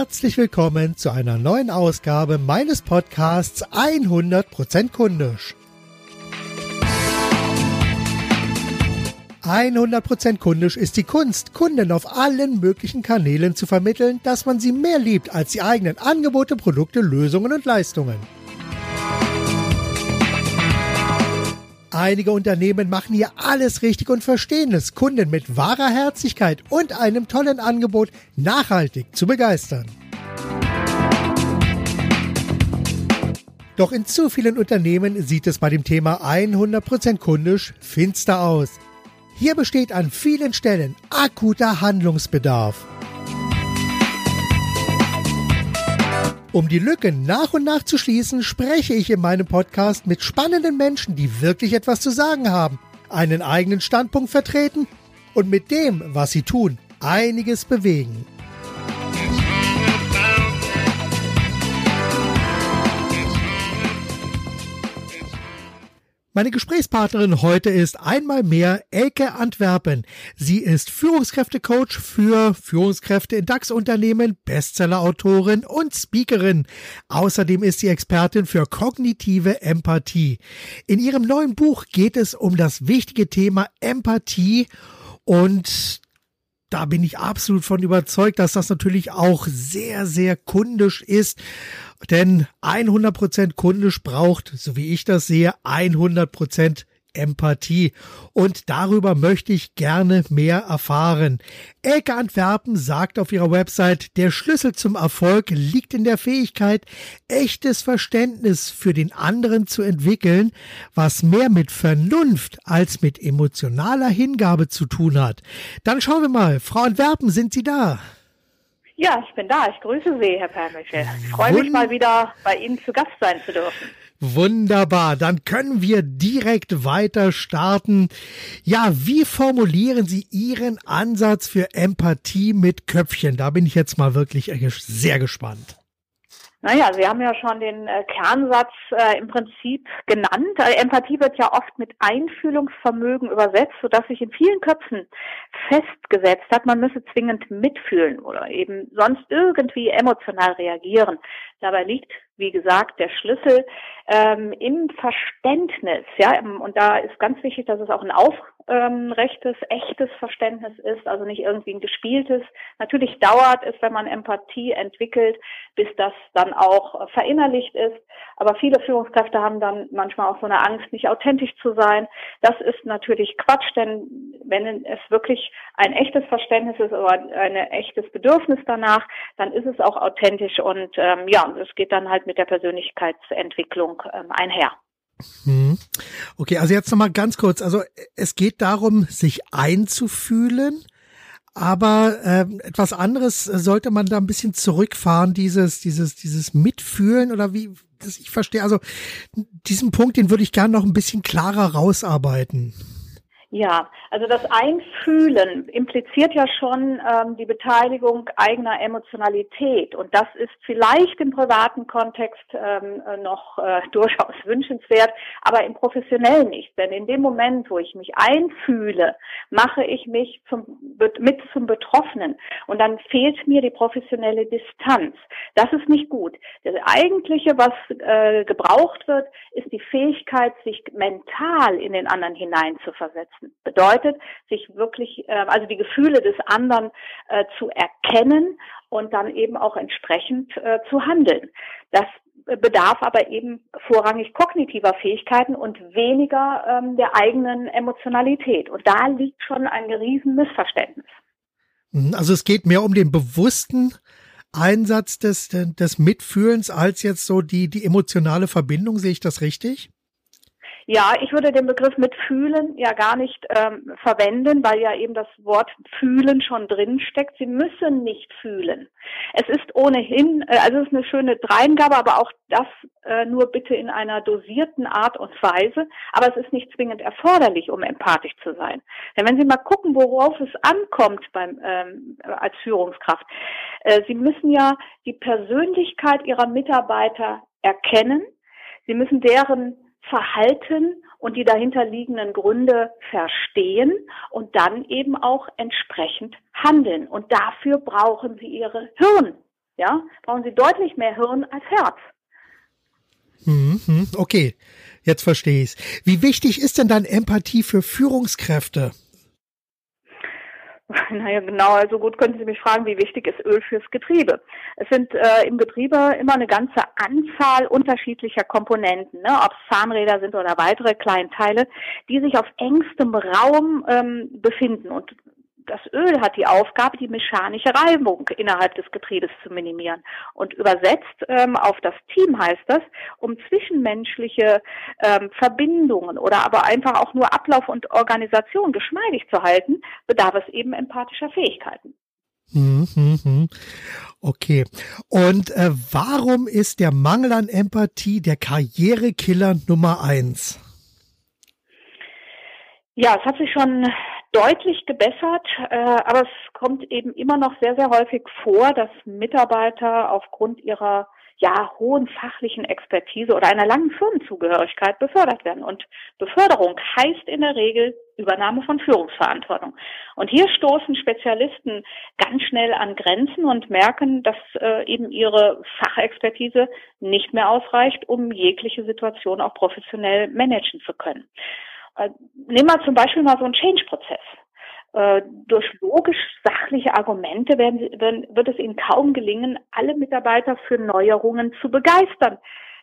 Herzlich willkommen zu einer neuen Ausgabe meines Podcasts 100% kundisch. 100% kundisch ist die Kunst, Kunden auf allen möglichen Kanälen zu vermitteln, dass man sie mehr liebt als die eigenen Angebote, Produkte, Lösungen und Leistungen. Einige Unternehmen machen hier alles richtig und verstehen es, Kunden mit wahrer Herzlichkeit und einem tollen Angebot nachhaltig zu begeistern. Doch in zu vielen Unternehmen sieht es bei dem Thema 100% kundisch finster aus. Hier besteht an vielen Stellen akuter Handlungsbedarf. Um die Lücken nach und nach zu schließen, spreche ich in meinem Podcast mit spannenden Menschen, die wirklich etwas zu sagen haben, einen eigenen Standpunkt vertreten und mit dem, was sie tun, einiges bewegen. Meine Gesprächspartnerin heute ist einmal mehr Elke Antwerpen. Sie ist Führungskräftecoach für Führungskräfte in DAX-Unternehmen, Bestsellerautorin und Speakerin. Außerdem ist sie Expertin für kognitive Empathie. In ihrem neuen Buch geht es um das wichtige Thema Empathie und da bin ich absolut von überzeugt, dass das natürlich auch sehr, sehr kundisch ist. Denn 100% kundisch braucht, so wie ich das sehe, 100% Empathie. Und darüber möchte ich gerne mehr erfahren. Elke Antwerpen sagt auf ihrer Website, der Schlüssel zum Erfolg liegt in der Fähigkeit, echtes Verständnis für den anderen zu entwickeln, was mehr mit Vernunft als mit emotionaler Hingabe zu tun hat. Dann schauen wir mal. Frau Antwerpen, sind Sie da? Ja, ich bin da. Ich grüße Sie, Herr Permichel. Ich freue mich mal wieder bei Ihnen zu Gast sein zu dürfen. Wunderbar, dann können wir direkt weiter starten. Ja, wie formulieren Sie Ihren Ansatz für Empathie mit Köpfchen? Da bin ich jetzt mal wirklich sehr gespannt. Naja, Sie haben ja schon den äh, Kernsatz äh, im Prinzip genannt. Äh, Empathie wird ja oft mit Einfühlungsvermögen übersetzt, sodass sich in vielen Köpfen festgesetzt hat, man müsse zwingend mitfühlen oder eben sonst irgendwie emotional reagieren. Dabei liegt wie gesagt, der Schlüssel ähm, im Verständnis. Ja, und da ist ganz wichtig, dass es auch ein aufrechtes, echtes Verständnis ist, also nicht irgendwie ein gespieltes. Natürlich dauert es, wenn man Empathie entwickelt, bis das dann auch verinnerlicht ist. Aber viele Führungskräfte haben dann manchmal auch so eine Angst, nicht authentisch zu sein. Das ist natürlich Quatsch, denn wenn es wirklich ein echtes Verständnis ist oder ein echtes Bedürfnis danach, dann ist es auch authentisch und ähm, ja, es geht dann halt mit der Persönlichkeitsentwicklung ähm, einher. Hm. Okay, also jetzt nochmal ganz kurz. Also es geht darum, sich einzufühlen, aber äh, etwas anderes sollte man da ein bisschen zurückfahren, dieses, dieses, dieses Mitfühlen oder wie, das ich verstehe. Also diesen Punkt, den würde ich gerne noch ein bisschen klarer rausarbeiten. Ja, also das Einfühlen impliziert ja schon ähm, die Beteiligung eigener Emotionalität und das ist vielleicht im privaten Kontext ähm, äh, noch äh, durchaus wünschenswert, aber im professionellen nicht. Denn in dem Moment, wo ich mich einfühle, mache ich mich zum, mit zum Betroffenen und dann fehlt mir die professionelle Distanz. Das ist nicht gut. Das eigentliche, was äh, gebraucht wird, ist die Fähigkeit, sich mental in den anderen hineinzuversetzen lassen. Bedeutet, sich wirklich, äh, also die Gefühle des anderen äh, zu erkennen und dann eben auch entsprechend äh, zu handeln. Das bedarf aber eben vorrangig kognitiver Fähigkeiten und weniger ähm, der eigenen Emotionalität. Und da liegt schon ein riesen Missverständnis. Mhm, also es geht mehr um den bewussten Einsatz des, des Mitfühlens als jetzt so die, die emotionale Verbindung. Sehe ich das richtig? Ja, ich würde den Begriff mit fühlen ja gar nicht ähm, verwenden, weil ja eben das Wort fühlen schon drin steckt. Sie müssen nicht fühlen. Es ist ohnehin, äh, also es ist eine schöne Dreingabe, aber auch das äh, nur bitte in einer dosierten Art und Weise. Aber es ist nicht zwingend erforderlich, um empathisch zu sein. Denn wenn Sie mal gucken, worauf es ankommt beim ähm, als Führungskraft, äh, Sie müssen ja die Persönlichkeit Ihrer Mitarbeiter erkennen. Sie müssen deren Verhalten und die dahinterliegenden Gründe verstehen und dann eben auch entsprechend handeln. Und dafür brauchen sie ihre Hirn. ja, brauchen sie deutlich mehr Hirn als Herz. Mhm, okay, jetzt verstehe ich es. Wie wichtig ist denn dann Empathie für Führungskräfte? Naja, genau, also gut können Sie mich fragen, wie wichtig ist Öl fürs Getriebe? Es sind äh, im Getriebe immer eine ganze Anzahl unterschiedlicher Komponenten, ne? ob es Zahnräder sind oder weitere Kleinteile, die sich auf engstem Raum ähm, befinden. Und das Öl hat die Aufgabe, die mechanische Reibung innerhalb des Getriebes zu minimieren. Und übersetzt ähm, auf das Team heißt das, um zwischenmenschliche ähm, Verbindungen oder aber einfach auch nur Ablauf und Organisation geschmeidig zu halten, bedarf es eben empathischer Fähigkeiten. Mhm, mhm. Okay. Und äh, warum ist der Mangel an Empathie der Karrierekiller Nummer eins? Ja, es hat sich schon deutlich gebessert, äh, aber es kommt eben immer noch sehr, sehr häufig vor, dass Mitarbeiter aufgrund ihrer ja, hohen fachlichen Expertise oder einer langen Firmenzugehörigkeit befördert werden. Und Beförderung heißt in der Regel Übernahme von Führungsverantwortung. Und hier stoßen Spezialisten ganz schnell an Grenzen und merken, dass äh, eben ihre Fachexpertise nicht mehr ausreicht, um jegliche Situation auch professionell managen zu können. Äh, nehmen wir zum Beispiel mal so einen Change-Prozess. Äh, durch logisch-sachliche Argumente werden, werden, wird es ihnen kaum gelingen, alle Mitarbeiter für Neuerungen zu begeistern.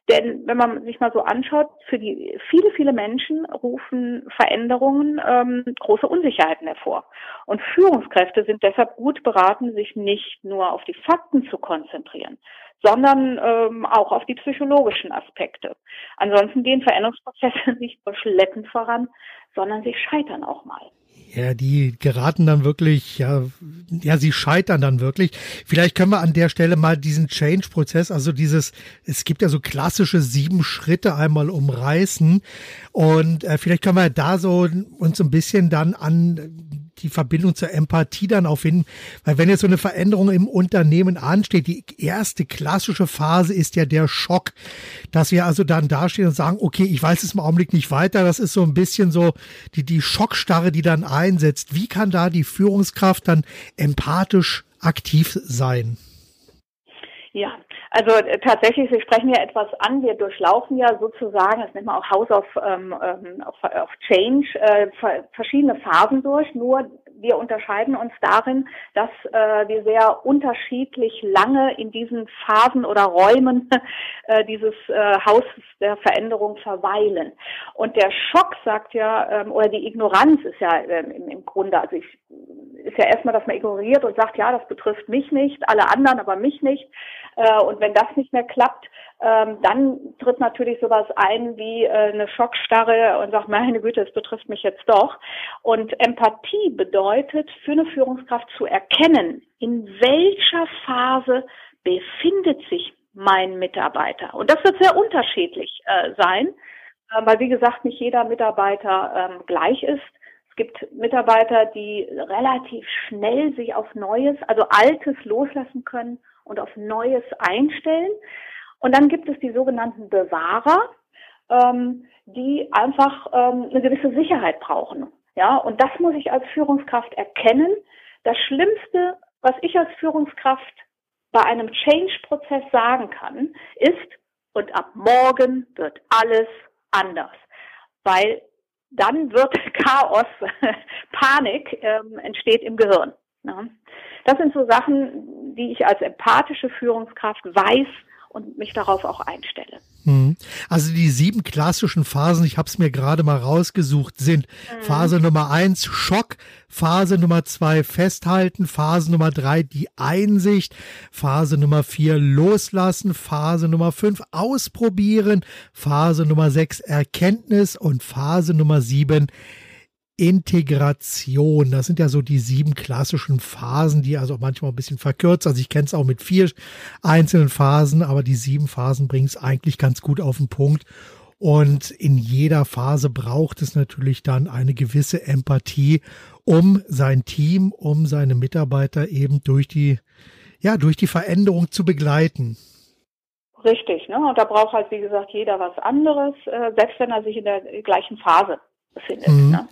Denn wenn man sich mal so anschaut, für die viele, viele Menschen rufen Veränderungen ähm, große Unsicherheiten hervor. Und Führungskräfte sind deshalb gut beraten, sich nicht nur auf die Fakten zu konzentrieren, sondern ähm, auch auf die psychologischen Aspekte. Ansonsten gehen Veränderungsprozesse nicht nur schleppend voran, sondern sie scheitern auch mal. Ja, die geraten dann wirklich, ja, ja, sie scheitern dann wirklich. Vielleicht können wir an der Stelle mal diesen Change-Prozess, also dieses, es gibt ja so klassische sieben Schritte einmal umreißen und äh, vielleicht können wir da so uns ein bisschen dann an die Verbindung zur Empathie dann auffinden. Weil wenn jetzt so eine Veränderung im Unternehmen ansteht, die erste klassische Phase ist ja der Schock, dass wir also dann dastehen und sagen, okay, ich weiß es im Augenblick nicht weiter. Das ist so ein bisschen so die, die Schockstarre, die dann einsetzt. Wie kann da die Führungskraft dann empathisch aktiv sein? Ja, also äh, tatsächlich, Sie sprechen ja etwas an. Wir durchlaufen ja sozusagen, das nennt man auch House of, ähm, ähm of, of Change, äh, verschiedene Phasen durch. Nur wir unterscheiden uns darin, dass äh, wir sehr unterschiedlich lange in diesen Phasen oder Räumen äh, dieses äh, Hauses der Veränderung verweilen. Und der Schock sagt ja, ähm, oder die Ignoranz ist ja ähm, im, im Grunde, also ich, ist ja erstmal, dass man ignoriert und sagt, ja, das betrifft mich nicht, alle anderen, aber mich nicht. Äh, und wenn das nicht mehr klappt, ähm, dann tritt natürlich sowas ein wie äh, eine Schockstarre und sagt, meine Güte, es betrifft mich jetzt doch. Und Empathie bedeutet für eine Führungskraft zu erkennen, in welcher Phase befindet sich mein Mitarbeiter. Und das wird sehr unterschiedlich äh, sein, weil wie gesagt nicht jeder Mitarbeiter ähm, gleich ist. Es gibt Mitarbeiter, die relativ schnell sich auf Neues, also Altes loslassen können und auf Neues einstellen. Und dann gibt es die sogenannten Bewahrer, ähm, die einfach ähm, eine gewisse Sicherheit brauchen. Ja, und das muss ich als Führungskraft erkennen. Das Schlimmste, was ich als Führungskraft bei einem Change-Prozess sagen kann, ist, und ab morgen wird alles anders. Weil dann wird Chaos, Panik ähm, entsteht im Gehirn. Ja. Das sind so Sachen, die ich als empathische Führungskraft weiß und mich darauf auch einstelle. Hm. Also die sieben klassischen Phasen, ich habe es mir gerade mal rausgesucht, sind mhm. Phase Nummer eins Schock, Phase Nummer zwei Festhalten, Phase Nummer drei die Einsicht, Phase Nummer vier Loslassen, Phase Nummer fünf Ausprobieren, Phase Nummer sechs Erkenntnis und Phase Nummer sieben Integration. Das sind ja so die sieben klassischen Phasen, die also manchmal ein bisschen verkürzt. Also ich kenne es auch mit vier einzelnen Phasen, aber die sieben Phasen bringen es eigentlich ganz gut auf den Punkt. Und in jeder Phase braucht es natürlich dann eine gewisse Empathie, um sein Team, um seine Mitarbeiter eben durch die, ja, durch die Veränderung zu begleiten. Richtig, ne? Und da braucht halt, wie gesagt, jeder was anderes, äh, selbst wenn er sich in der gleichen Phase befindet. Mhm. Ne?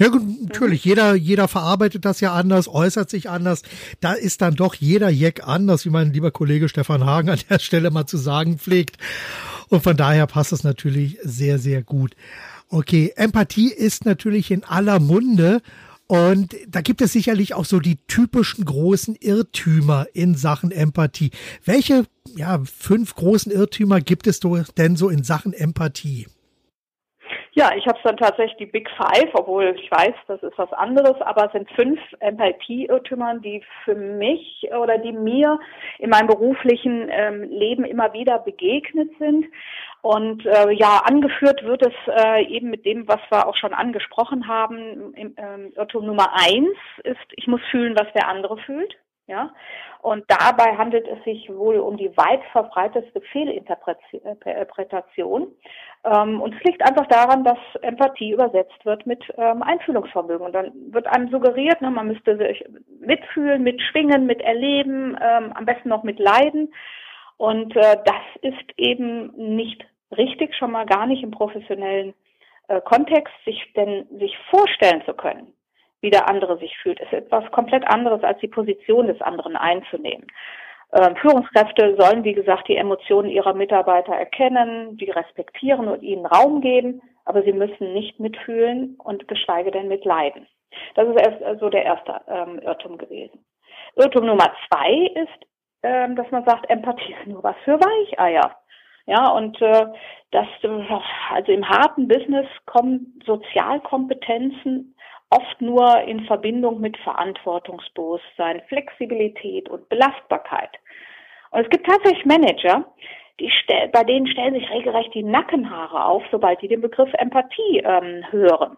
Ja gut, natürlich, mhm. jeder, jeder verarbeitet das ja anders, äußert sich anders. Da ist dann doch jeder Jack anders, wie mein lieber Kollege Stefan Hagen an der Stelle mal zu sagen pflegt. Und von daher passt es natürlich sehr, sehr gut. Okay, Empathie ist natürlich in aller Munde. Und da gibt es sicherlich auch so die typischen großen Irrtümer in Sachen Empathie. Welche ja, fünf großen Irrtümer gibt es denn so in Sachen Empathie? Ja, ich habe es dann tatsächlich die Big Five, obwohl ich weiß, das ist was anderes, aber es sind fünf Empathie-Irrtümern, die für mich oder die mir in meinem beruflichen ähm, Leben immer wieder begegnet sind. Und äh, ja, angeführt wird es äh, eben mit dem, was wir auch schon angesprochen haben. Im, ähm, Irrtum Nummer eins ist, ich muss fühlen, was der andere fühlt. Ja, und dabei handelt es sich wohl um die weit verbreitetste Fehlinterpretation. Ähm, und es liegt einfach daran, dass Empathie übersetzt wird mit ähm, Einfühlungsvermögen. Und dann wird einem suggeriert, ne, man müsste sich mitfühlen, mitschwingen, miterleben, ähm, am besten noch mitleiden. Und äh, das ist eben nicht richtig, schon mal gar nicht im professionellen äh, Kontext, sich denn sich vorstellen zu können wie der andere sich fühlt, ist etwas komplett anderes, als die Position des anderen einzunehmen. Ähm, Führungskräfte sollen, wie gesagt, die Emotionen ihrer Mitarbeiter erkennen, die respektieren und ihnen Raum geben, aber sie müssen nicht mitfühlen und geschweige denn mitleiden. Das ist erst so also der erste ähm, Irrtum gewesen. Irrtum Nummer zwei ist, ähm, dass man sagt, Empathie ist nur was für Weicheier. Ja, und äh, das, also im harten Business kommen Sozialkompetenzen oft nur in Verbindung mit Verantwortungsbewusstsein, Flexibilität und Belastbarkeit. Und es gibt tatsächlich Manager, die stell, bei denen stellen sich regelrecht die Nackenhaare auf, sobald die den Begriff Empathie ähm, hören,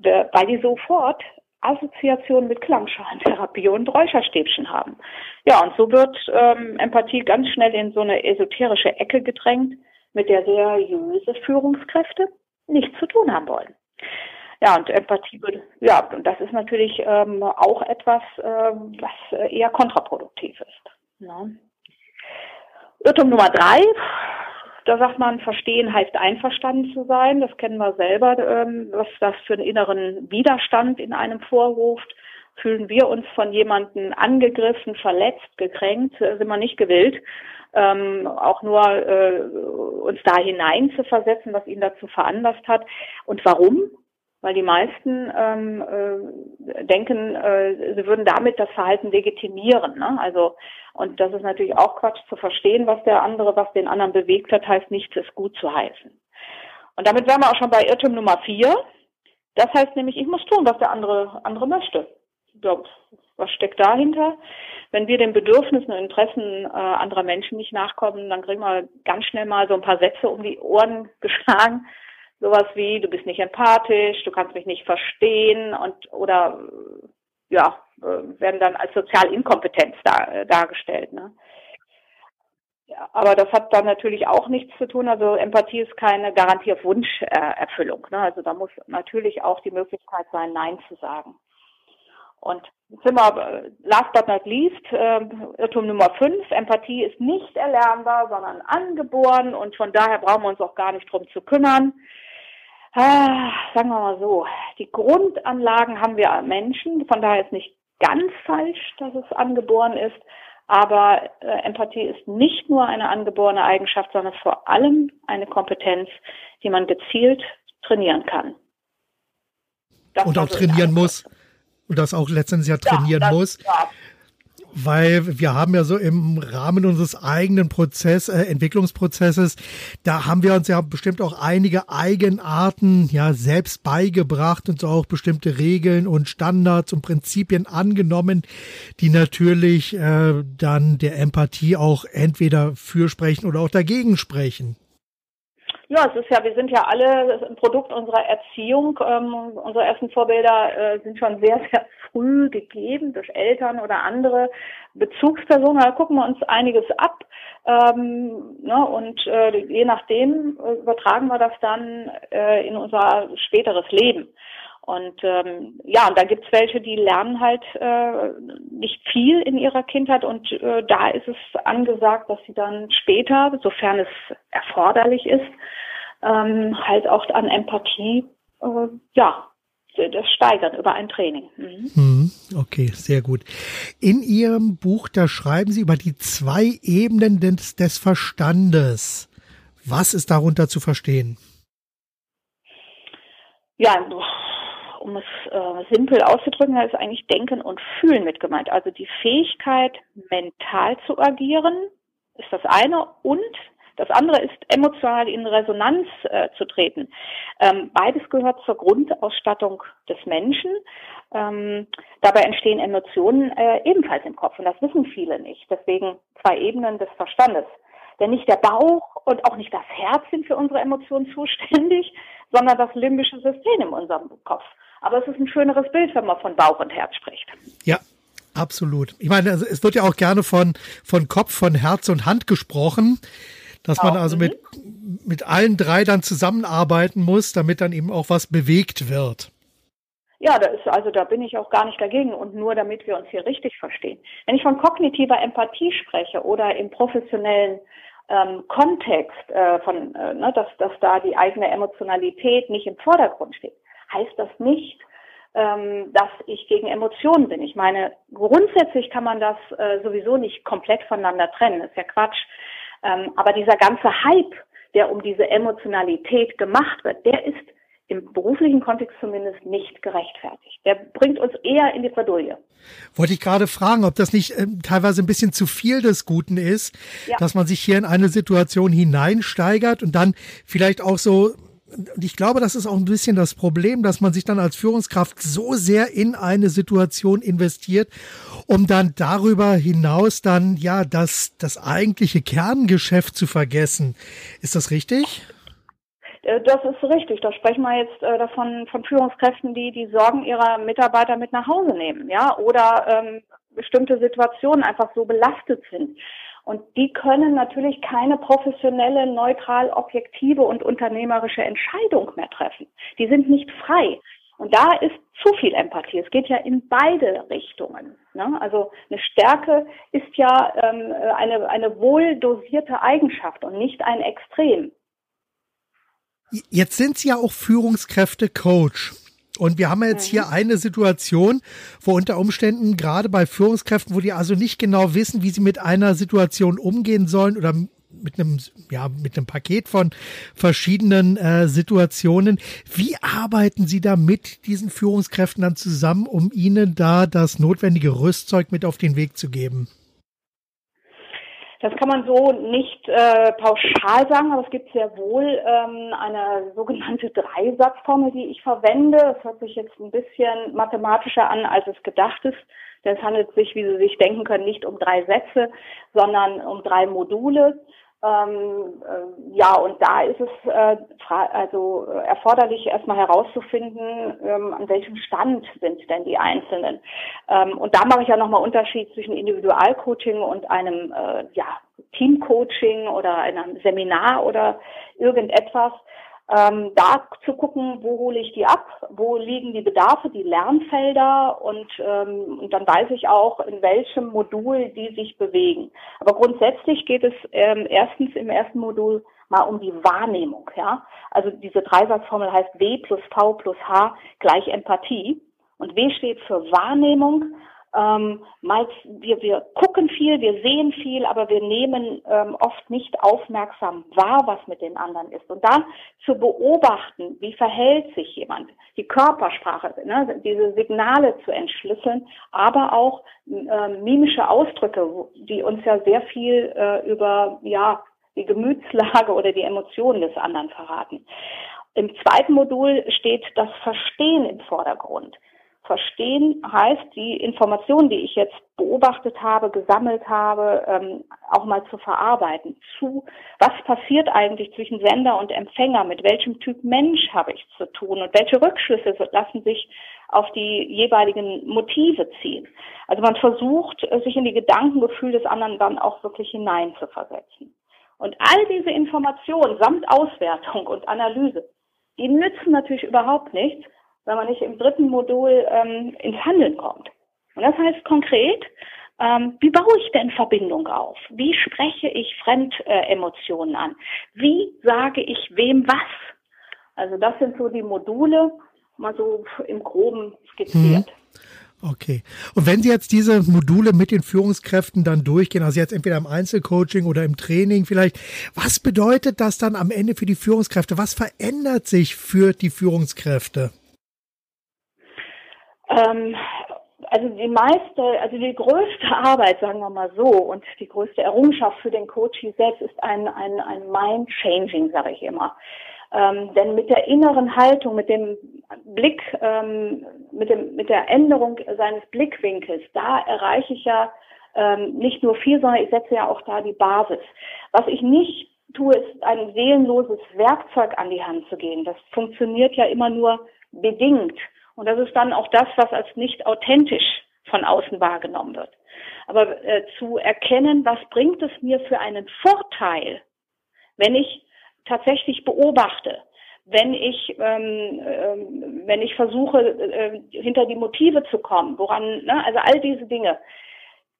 weil die sofort Assoziationen mit Klangschalentherapie und Räucherstäbchen haben. Ja, und so wird ähm, Empathie ganz schnell in so eine esoterische Ecke gedrängt, mit der seriöse Führungskräfte nichts zu tun haben wollen. Ja, und Empathie würde, ja, und das ist natürlich ähm, auch etwas, ähm, was eher kontraproduktiv ist. Ne? Irrtum Nummer drei, da sagt man, verstehen heißt einverstanden zu sein. Das kennen wir selber, ähm, was das für einen inneren Widerstand in einem vorruft. Fühlen wir uns von jemandem angegriffen, verletzt, gekränkt, äh, sind wir nicht gewillt, ähm, auch nur äh, uns da hinein zu versetzen, was ihn dazu veranlasst hat. Und warum? Weil die meisten ähm, äh, denken, äh, sie würden damit das Verhalten legitimieren. Ne? Also und das ist natürlich auch Quatsch zu verstehen, was der andere, was den anderen bewegt hat, heißt nichts ist gut zu heißen. Und damit wären wir auch schon bei Irrtum Nummer vier. Das heißt nämlich, ich muss tun, was der andere andere möchte. Ja, was steckt dahinter? Wenn wir den Bedürfnissen und Interessen äh, anderer Menschen nicht nachkommen, dann kriegen wir ganz schnell mal so ein paar Sätze um die Ohren geschlagen sowas wie, du bist nicht empathisch, du kannst mich nicht verstehen und oder ja, werden dann als Sozialinkompetenz dar, dargestellt. Ne? Aber das hat dann natürlich auch nichts zu tun. Also Empathie ist keine Garantie auf Wunscherfüllung. Ne? Also da muss natürlich auch die Möglichkeit sein, Nein zu sagen. Und sind wir, last but not least, äh, Irrtum Nummer 5, Empathie ist nicht erlernbar, sondern angeboren und von daher brauchen wir uns auch gar nicht drum zu kümmern ah, sagen wir mal so, die Grundanlagen haben wir Menschen, von daher ist nicht ganz falsch, dass es angeboren ist, aber äh, Empathie ist nicht nur eine angeborene Eigenschaft, sondern vor allem eine Kompetenz, die man gezielt trainieren kann. Das und auch trainieren muss. Und das auch letztendlich ja trainieren ja, das, muss. Ja weil wir haben ja so im Rahmen unseres eigenen Prozess, äh, Entwicklungsprozesses, da haben wir uns ja bestimmt auch einige Eigenarten ja selbst beigebracht und so auch bestimmte Regeln und Standards und Prinzipien angenommen, die natürlich äh, dann der Empathie auch entweder fürsprechen oder auch dagegen sprechen. Ja, es ist ja, wir sind ja alle ein Produkt unserer Erziehung. Ähm, unsere ersten Vorbilder äh, sind schon sehr, sehr früh gegeben durch Eltern oder andere Bezugspersonen. Da gucken wir uns einiges ab. Ähm, ne, und äh, je nachdem äh, übertragen wir das dann äh, in unser späteres Leben. Und ähm, ja, und da gibt's welche, die lernen halt äh, nicht viel in ihrer Kindheit und äh, da ist es angesagt, dass sie dann später, sofern es erforderlich ist, ähm, halt auch an Empathie äh, ja das steigern über ein Training. Mhm. mhm. Okay, sehr gut. In Ihrem Buch, da schreiben Sie über die zwei Ebenen des, des Verstandes. Was ist darunter zu verstehen? Ja, um es äh, simpel auszudrücken, da ist eigentlich Denken und Fühlen mit gemeint. Also die Fähigkeit, mental zu agieren, ist das eine und das andere ist emotional in Resonanz äh, zu treten. Ähm, beides gehört zur Grundausstattung des Menschen. Ähm, dabei entstehen Emotionen äh, ebenfalls im Kopf und das wissen viele nicht. Deswegen zwei Ebenen des Verstandes. Denn nicht der Bauch und auch nicht das Herz sind für unsere Emotionen zuständig, sondern das limbische System in unserem Kopf. Aber es ist ein schöneres Bild, wenn man von Bauch und Herz spricht. Ja, Absolut. Ich meine, also es wird ja auch gerne von, von Kopf, von Herz und Hand gesprochen, dass man also mit, mhm. mit allen drei dann zusammenarbeiten muss, damit dann eben auch was bewegt wird. Ja, da ist, also da bin ich auch gar nicht dagegen und nur damit wir uns hier richtig verstehen. Wenn ich von kognitiver Empathie spreche oder im professionellen ähm, Kontext äh, von, äh, ne, dass, dass da die eigene Emotionalität nicht im Vordergrund steht, heißt das nicht, ähm, dass ich gegen Emotionen bin. Ich meine, grundsätzlich kann man das äh, sowieso nicht komplett voneinander trennen. Das ist ja Quatsch. Ähm, aber dieser ganze Hype, der um diese Emotionalität gemacht wird, der ist im beruflichen Kontext zumindest nicht gerechtfertigt. Der bringt uns eher in die Bredouille. Wollte ich gerade fragen, ob das nicht äh, teilweise ein bisschen zu viel des Guten ist, ja. dass man sich hier in eine Situation hineinsteigert und dann vielleicht auch so und ich glaube, das ist auch ein bisschen das Problem, dass man sich dann als Führungskraft so sehr in eine Situation investiert, um dann darüber hinaus dann ja das, das eigentliche Kerngeschäft zu vergessen. Ist das richtig? Äh, das ist richtig. Da sprechen wir jetzt äh, davon von Führungskräften, die die Sorgen ihrer Mitarbeiter mit nach Hause nehmen, ja, oder ähm, bestimmte Situationen einfach so belastet sind. Und die können natürlich keine professionelle, neutral, objektive und unternehmerische Entscheidung mehr treffen. Die sind nicht frei. Und da ist zu viel Empathie. Es geht ja in beide Richtungen. Ne? Also eine Stärke ist ja ähm, eine, eine wohl Eigenschaft und nicht ein Extrem. Jetzt sind Sie ja auch Führungskräfte Coach. Und wir haben jetzt hier mhm. eine Situation, wo unter Umständen gerade bei Führungskräften, wo die also nicht genau wissen, wie sie mit einer Situation umgehen sollen oder mit einem, ja, mit einem Paket von verschiedenen äh, Situationen. Wie arbeiten Sie da mit diesen Führungskräften dann zusammen, um ihnen da das notwendige Rüstzeug mit auf den Weg zu geben? Das kann man so nicht äh, pauschal sagen, aber es gibt sehr wohl ähm, eine sogenannte Dreisatzformel, die ich verwende. Es hört sich jetzt ein bisschen mathematischer an, als es gedacht ist. Denn es handelt sich, wie Sie sich denken können, nicht um drei Sätze, sondern um drei Module. Ähm, äh, ja, und da ist es äh, also erforderlich, erstmal herauszufinden, ähm, an welchem Stand sind denn die Einzelnen. Ähm, und da mache ich ja nochmal Unterschied zwischen Individualcoaching und einem äh, ja, Teamcoaching oder einem Seminar oder irgendetwas ähm, da zu gucken, wo hole ich die ab, wo liegen die Bedarfe, die Lernfelder und, ähm, und dann weiß ich auch, in welchem Modul die sich bewegen. Aber grundsätzlich geht es ähm, erstens im ersten Modul mal um die Wahrnehmung. Ja? Also diese Dreisatzformel heißt W plus V plus H gleich Empathie. Und W steht für Wahrnehmung ähm, mal, wir, wir gucken viel, wir sehen viel, aber wir nehmen ähm, oft nicht aufmerksam wahr, was mit dem anderen ist. Und dann zu beobachten, wie verhält sich jemand, die Körpersprache, ne, diese Signale zu entschlüsseln, aber auch äh, mimische Ausdrücke, die uns ja sehr viel äh, über ja die Gemütslage oder die Emotionen des anderen verraten. Im zweiten Modul steht das Verstehen im Vordergrund. Verstehen heißt, die Informationen, die ich jetzt beobachtet habe, gesammelt habe, ähm, auch mal zu verarbeiten. Zu, was passiert eigentlich zwischen Sender und Empfänger? Mit welchem Typ Mensch habe ich zu tun? Und welche Rückschlüsse lassen sich auf die jeweiligen Motive ziehen? Also man versucht, sich in die Gedankengefühl des anderen dann auch wirklich hineinzuversetzen. Und all diese Informationen samt Auswertung und Analyse, die nützen natürlich überhaupt nichts, wenn man nicht im dritten Modul ähm, ins Handeln kommt. Und das heißt konkret, ähm, wie baue ich denn Verbindung auf? Wie spreche ich Fremdemotionen äh, an? Wie sage ich wem was? Also das sind so die Module. mal so im Groben skizziert. Hm. Okay. Und wenn Sie jetzt diese Module mit den Führungskräften dann durchgehen, also jetzt entweder im Einzelcoaching oder im Training vielleicht, was bedeutet das dann am Ende für die Führungskräfte? Was verändert sich für die Führungskräfte? Ähm, also die meiste, also die größte Arbeit, sagen wir mal so, und die größte Errungenschaft für den Coach selbst ist ein, ein, ein Mind-Changing, sage ich immer. Ähm, denn mit der inneren Haltung, mit dem Blick, ähm, mit, dem, mit der Änderung seines Blickwinkels, da erreiche ich ja ähm, nicht nur viel, sondern ich setze ja auch da die Basis. Was ich nicht tue, ist ein seelenloses Werkzeug an die Hand zu gehen. Das funktioniert ja immer nur bedingt. Und das ist dann auch das, was als nicht authentisch von außen wahrgenommen wird. Aber äh, zu erkennen, was bringt es mir für einen Vorteil, wenn ich tatsächlich beobachte, wenn ich ähm, ähm, wenn ich versuche äh, hinter die Motive zu kommen, woran ne, also all diese Dinge,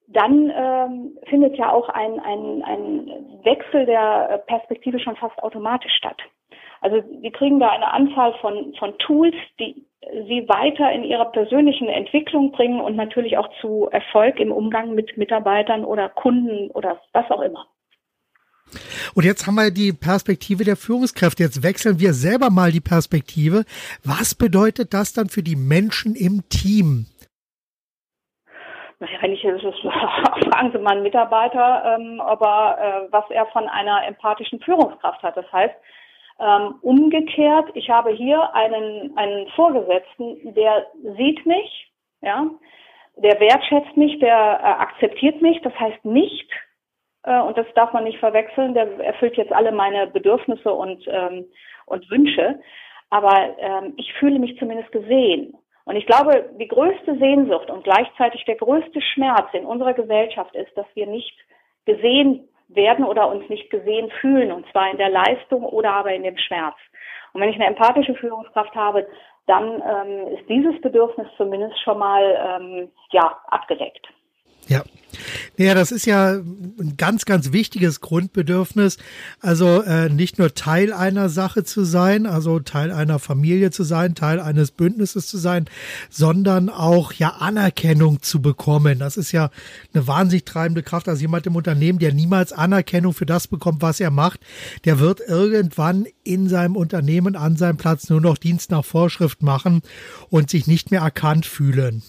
dann ähm, findet ja auch ein, ein, ein Wechsel der Perspektive schon fast automatisch statt. Also sie kriegen da eine Anzahl von, von Tools, die sie weiter in ihrer persönlichen Entwicklung bringen und natürlich auch zu Erfolg im Umgang mit Mitarbeitern oder Kunden oder was auch immer. Und jetzt haben wir die Perspektive der Führungskräfte. Jetzt wechseln wir selber mal die Perspektive. Was bedeutet das dann für die Menschen im Team? Naja, wenn ich das fragen Sie mal einen Mitarbeiter, ähm, aber äh, was er von einer empathischen Führungskraft hat. Das heißt, ähm, umgekehrt, ich habe hier einen, einen Vorgesetzten, der sieht mich, ja, der wertschätzt mich, der äh, akzeptiert mich. Das heißt nicht, äh, und das darf man nicht verwechseln, der erfüllt jetzt alle meine Bedürfnisse und, ähm, und Wünsche, aber ähm, ich fühle mich zumindest gesehen. Und ich glaube, die größte Sehnsucht und gleichzeitig der größte Schmerz in unserer Gesellschaft ist, dass wir nicht gesehen werden oder uns nicht gesehen fühlen, und zwar in der Leistung oder aber in dem Schmerz. Und wenn ich eine empathische Führungskraft habe, dann ähm, ist dieses Bedürfnis zumindest schon mal ähm, ja abgedeckt. Ja. Ja, das ist ja ein ganz, ganz wichtiges Grundbedürfnis. Also äh, nicht nur Teil einer Sache zu sein, also Teil einer Familie zu sein, Teil eines Bündnisses zu sein, sondern auch ja Anerkennung zu bekommen. Das ist ja eine wahnsinnig treibende Kraft. Also jemand im Unternehmen, der niemals Anerkennung für das bekommt, was er macht, der wird irgendwann in seinem Unternehmen an seinem Platz nur noch Dienst nach Vorschrift machen und sich nicht mehr erkannt fühlen.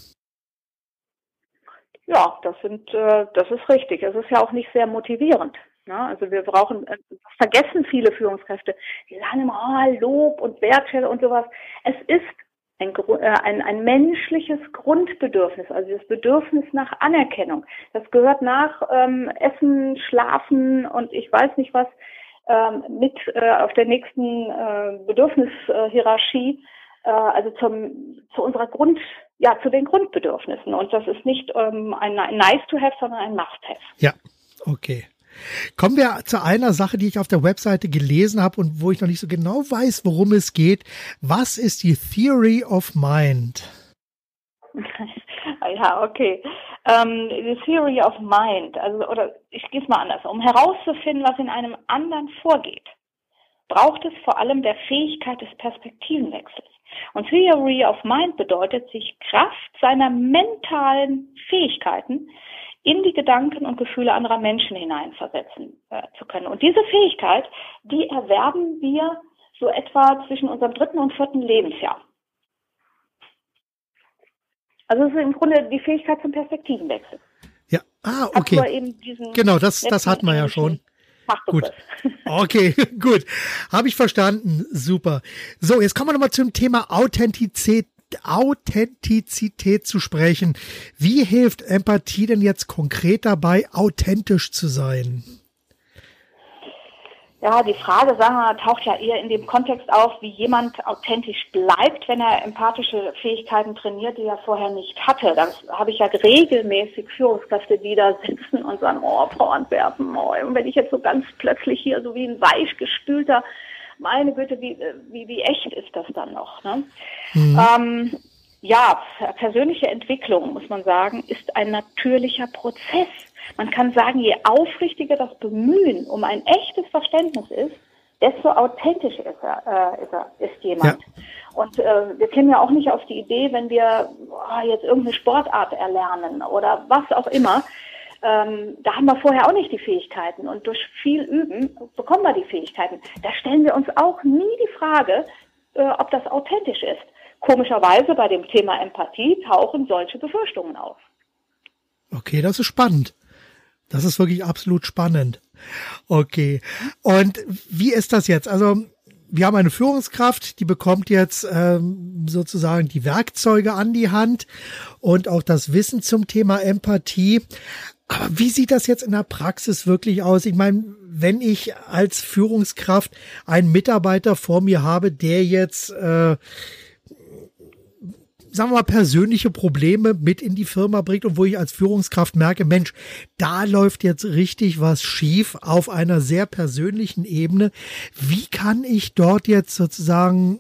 Ja, das sind, äh, das ist richtig. Es ist ja auch nicht sehr motivierend. Ne? Also wir brauchen, äh, das vergessen viele Führungskräfte. Die sagen immer, oh, Lob und Wertschätzung und sowas. Es ist ein, äh, ein, ein menschliches Grundbedürfnis, also das Bedürfnis nach Anerkennung. Das gehört nach ähm, Essen, Schlafen und ich weiß nicht was ähm, mit äh, auf der nächsten äh, Bedürfnishierarchie, äh, also zum, zu unserer Grund ja, zu den Grundbedürfnissen. Und das ist nicht ähm, ein nice to have, sondern ein must have. Ja, okay. Kommen wir zu einer Sache, die ich auf der Webseite gelesen habe und wo ich noch nicht so genau weiß, worum es geht. Was ist die Theory of Mind? ja, okay. Ähm, die Theory of Mind, also oder ich gehe es mal anders. Um herauszufinden, was in einem anderen vorgeht, braucht es vor allem der Fähigkeit des Perspektivenwechsels. Und Theory of Mind bedeutet, sich Kraft seiner mentalen Fähigkeiten in die Gedanken und Gefühle anderer Menschen hineinversetzen äh, zu können. Und diese Fähigkeit, die erwerben wir so etwa zwischen unserem dritten und vierten Lebensjahr. Also es ist im Grunde die Fähigkeit zum Perspektivenwechsel. Ja, ah, okay. Genau, das, das hat man ja schon. Mach gut. Okay, gut. Habe ich verstanden. Super. So, jetzt kommen wir nochmal zum Thema Authentizität. Authentizität zu sprechen. Wie hilft Empathie denn jetzt konkret dabei, authentisch zu sein? Ja, die Frage, sagen wir, taucht ja eher in dem Kontext auf, wie jemand authentisch bleibt, wenn er empathische Fähigkeiten trainiert, die er vorher nicht hatte. Da habe ich ja regelmäßig Führungskräfte, die da sitzen und sagen, oh, Frau Antwerpen, oh, und wenn ich jetzt so ganz plötzlich hier so wie ein weichgespülter, meine Güte, wie, wie, wie echt ist das dann noch? Ne? Mhm. Ähm, ja, persönliche Entwicklung, muss man sagen, ist ein natürlicher Prozess. Man kann sagen, je aufrichtiger das Bemühen um ein echtes Verständnis ist, desto authentischer ist, er, äh, ist, er, ist jemand. Ja. Und äh, wir kämen ja auch nicht auf die Idee, wenn wir oh, jetzt irgendeine Sportart erlernen oder was auch immer. Ähm, da haben wir vorher auch nicht die Fähigkeiten. Und durch viel Üben bekommen wir die Fähigkeiten. Da stellen wir uns auch nie die Frage, äh, ob das authentisch ist. Komischerweise bei dem Thema Empathie tauchen solche Befürchtungen auf. Okay, das ist spannend. Das ist wirklich absolut spannend. Okay. Und wie ist das jetzt? Also wir haben eine Führungskraft, die bekommt jetzt ähm, sozusagen die Werkzeuge an die Hand und auch das Wissen zum Thema Empathie. Aber wie sieht das jetzt in der Praxis wirklich aus? Ich meine, wenn ich als Führungskraft einen Mitarbeiter vor mir habe, der jetzt äh, sagen wir mal, persönliche Probleme mit in die Firma bringt und wo ich als Führungskraft merke, Mensch, da läuft jetzt richtig was schief auf einer sehr persönlichen Ebene. Wie kann ich dort jetzt sozusagen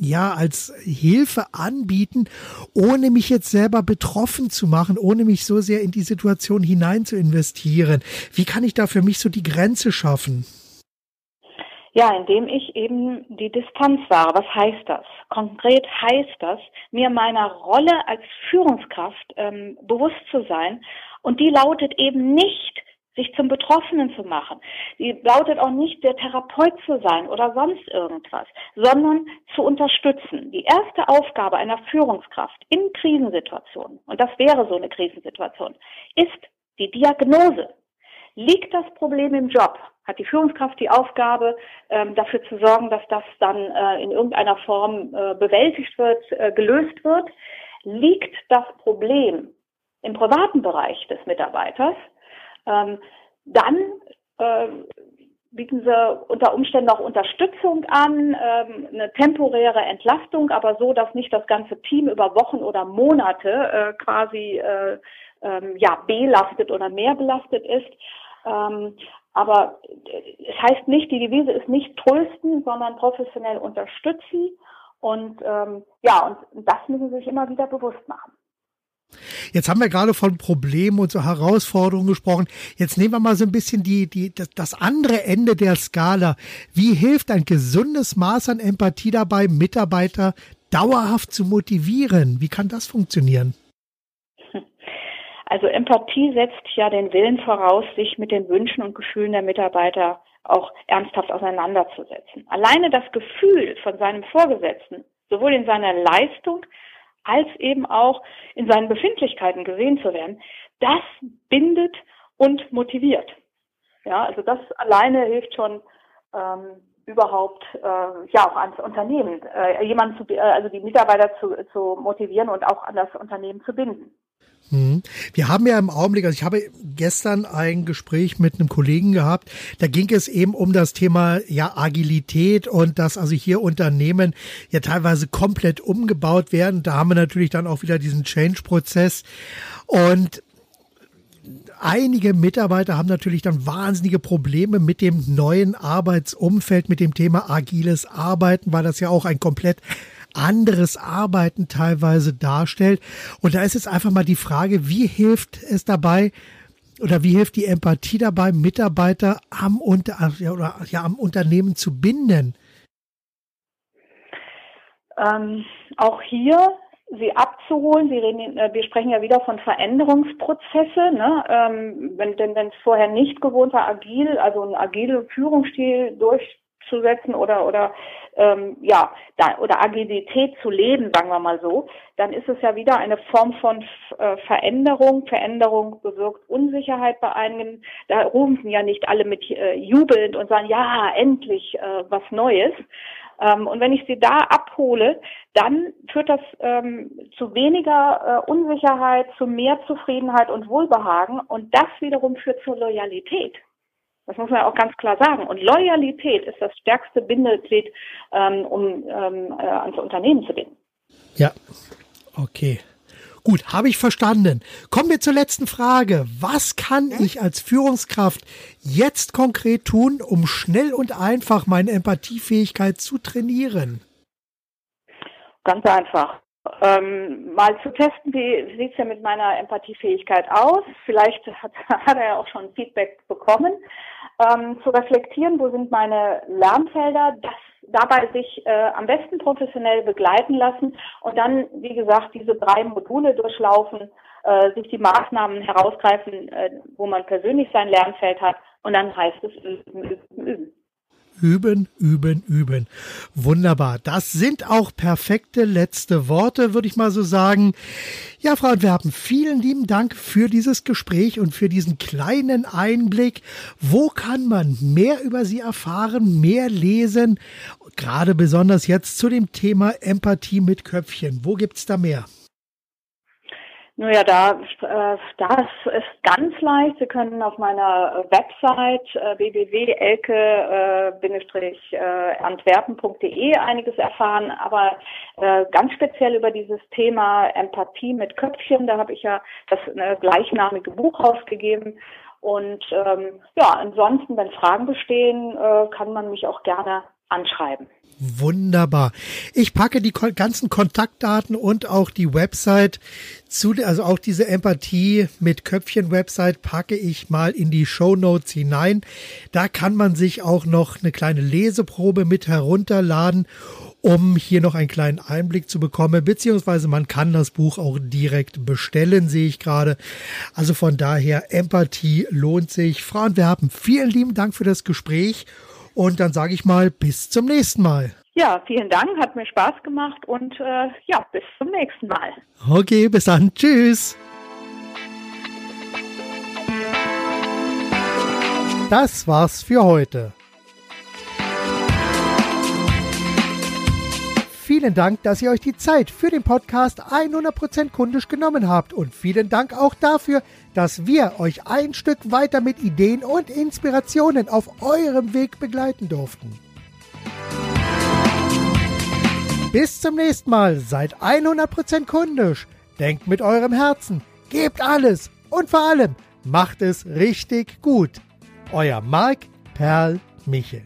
ja, als Hilfe anbieten, ohne mich jetzt selber betroffen zu machen, ohne mich so sehr in die Situation hinein zu investieren. Wie kann ich da für mich so die Grenze schaffen? Ja, indem ich eben die Distanz wahre. Was heißt das? Konkret heißt das, mir meiner Rolle als Führungskraft ähm, bewusst zu sein. Und die lautet eben nicht, sich zum Betroffenen zu machen. Die lautet auch nicht, der Therapeut zu sein oder sonst irgendwas, sondern zu unterstützen. Die erste Aufgabe einer Führungskraft in Krisensituationen, und das wäre so eine Krisensituation, ist die Diagnose. Liegt das Problem im Job? hat die Führungskraft die Aufgabe, ähm, dafür zu sorgen, dass das dann äh, in irgendeiner Form äh, bewältigt wird, äh, gelöst wird. Liegt das Problem im privaten Bereich des Mitarbeiters, ähm, dann bieten sie unter Umständen auch Unterstützung an, ähm, eine temporäre Entlastung, aber so, dass nicht das ganze Team über Wochen oder Monate äh, quasi äh, ähm, ja belastet oder mehr belastet ist. Ähm, aber es heißt nicht, die Devise ist nicht trösten, sondern professionell unterstützen. Und ähm, ja, und das müssen Sie sich immer wieder bewusst machen. Jetzt haben wir gerade von Problemen und so Herausforderungen gesprochen. Jetzt nehmen wir mal so ein bisschen die, die, das andere Ende der Skala. Wie hilft ein gesundes Maß an Empathie dabei, Mitarbeiter dauerhaft zu motivieren? Wie kann das funktionieren? Also Empathie setzt ja den Willen voraus, sich mit den Wünschen und Gefühlen der Mitarbeiter auch ernsthaft auseinanderzusetzen. Alleine das Gefühl von seinem Vorgesetzten, sowohl in seiner Leistung als eben auch in seinen Befindlichkeiten gesehen zu werden, das bindet und motiviert. Ja, also das alleine hilft schon ähm, überhaupt äh, ja auch ans Unternehmen, äh, jemanden zu, äh, also die Mitarbeiter zu, zu motivieren und auch an das Unternehmen zu binden. Mhm. Wir haben ja im Augenblick, also ich habe gestern ein Gespräch mit einem Kollegen gehabt, da ging es eben um das Thema ja Agilität und dass also hier Unternehmen ja teilweise komplett umgebaut werden. Da haben wir natürlich dann auch wieder diesen Change-Prozess und einige Mitarbeiter haben natürlich dann wahnsinnige Probleme mit dem neuen Arbeitsumfeld, mit dem Thema agiles Arbeiten, weil das ja auch ein komplett anderes Arbeiten teilweise darstellt. Und da ist jetzt einfach mal die Frage, wie hilft es dabei, oder wie hilft die Empathie dabei, Mitarbeiter am, unter, oder, ja, am Unternehmen zu binden? Ähm, auch hier sie abzuholen. Sie reden, äh, wir sprechen ja wieder von Veränderungsprozesse. Ne? Ähm, wenn denn es vorher nicht gewohnt war, agil, also ein agiler Führungsstil durchzusetzen oder oder ähm, ja, da, oder Agilität zu leben, sagen wir mal so, dann ist es ja wieder eine Form von äh, Veränderung. Veränderung bewirkt Unsicherheit bei einigen. Da rufen ja nicht alle mit äh, jubelnd und sagen, ja, endlich äh, was Neues. Ähm, und wenn ich sie da abhole, dann führt das ähm, zu weniger äh, Unsicherheit, zu mehr Zufriedenheit und Wohlbehagen. Und das wiederum führt zur Loyalität. Das muss man auch ganz klar sagen. Und Loyalität ist das stärkste Bindeglied, ähm, um ähm, äh, ans Unternehmen zu binden. Ja, okay. Gut, habe ich verstanden. Kommen wir zur letzten Frage. Was kann ich als Führungskraft jetzt konkret tun, um schnell und einfach meine Empathiefähigkeit zu trainieren? Ganz einfach. Ähm, mal zu testen, wie sieht's denn mit meiner Empathiefähigkeit aus. Vielleicht hat, hat er ja auch schon Feedback bekommen. Ähm, zu reflektieren, wo sind meine Lernfelder, das dabei sich äh, am besten professionell begleiten lassen und dann, wie gesagt, diese drei Module durchlaufen, äh, sich die Maßnahmen herausgreifen, äh, wo man persönlich sein Lernfeld hat und dann heißt es üben, üben, üben. Üben, üben, üben. Wunderbar. Das sind auch perfekte letzte Worte, würde ich mal so sagen. Ja, Frau Antwerpen, vielen lieben Dank für dieses Gespräch und für diesen kleinen Einblick. Wo kann man mehr über Sie erfahren, mehr lesen? Gerade besonders jetzt zu dem Thema Empathie mit Köpfchen. Wo gibt's da mehr? Nun ja, da, äh, das ist ganz leicht. Sie können auf meiner Website äh, www.elke-antwerpen.de einiges erfahren, aber äh, ganz speziell über dieses Thema Empathie mit Köpfchen, da habe ich ja das äh, gleichnamige Buch rausgegeben. Und ähm, ja, ansonsten, wenn Fragen bestehen, äh, kann man mich auch gerne anschreiben. Wunderbar. Ich packe die ganzen Kontaktdaten und auch die Website zu, also auch diese Empathie mit Köpfchen Website packe ich mal in die Show Notes hinein. Da kann man sich auch noch eine kleine Leseprobe mit herunterladen, um hier noch einen kleinen Einblick zu bekommen, beziehungsweise man kann das Buch auch direkt bestellen, sehe ich gerade. Also von daher Empathie lohnt sich. Frau Antwerpen, vielen lieben Dank für das Gespräch und dann sage ich mal, bis zum nächsten Mal. Ja, vielen Dank, hat mir Spaß gemacht und äh, ja, bis zum nächsten Mal. Okay, bis dann. Tschüss. Das war's für heute. Vielen Dank, dass ihr euch die Zeit für den Podcast 100% kundisch genommen habt und vielen Dank auch dafür, dass wir euch ein Stück weiter mit Ideen und Inspirationen auf eurem Weg begleiten durften. Bis zum nächsten Mal, seid 100% kundisch, denkt mit eurem Herzen, gebt alles und vor allem macht es richtig gut. Euer Marc Perl Michel.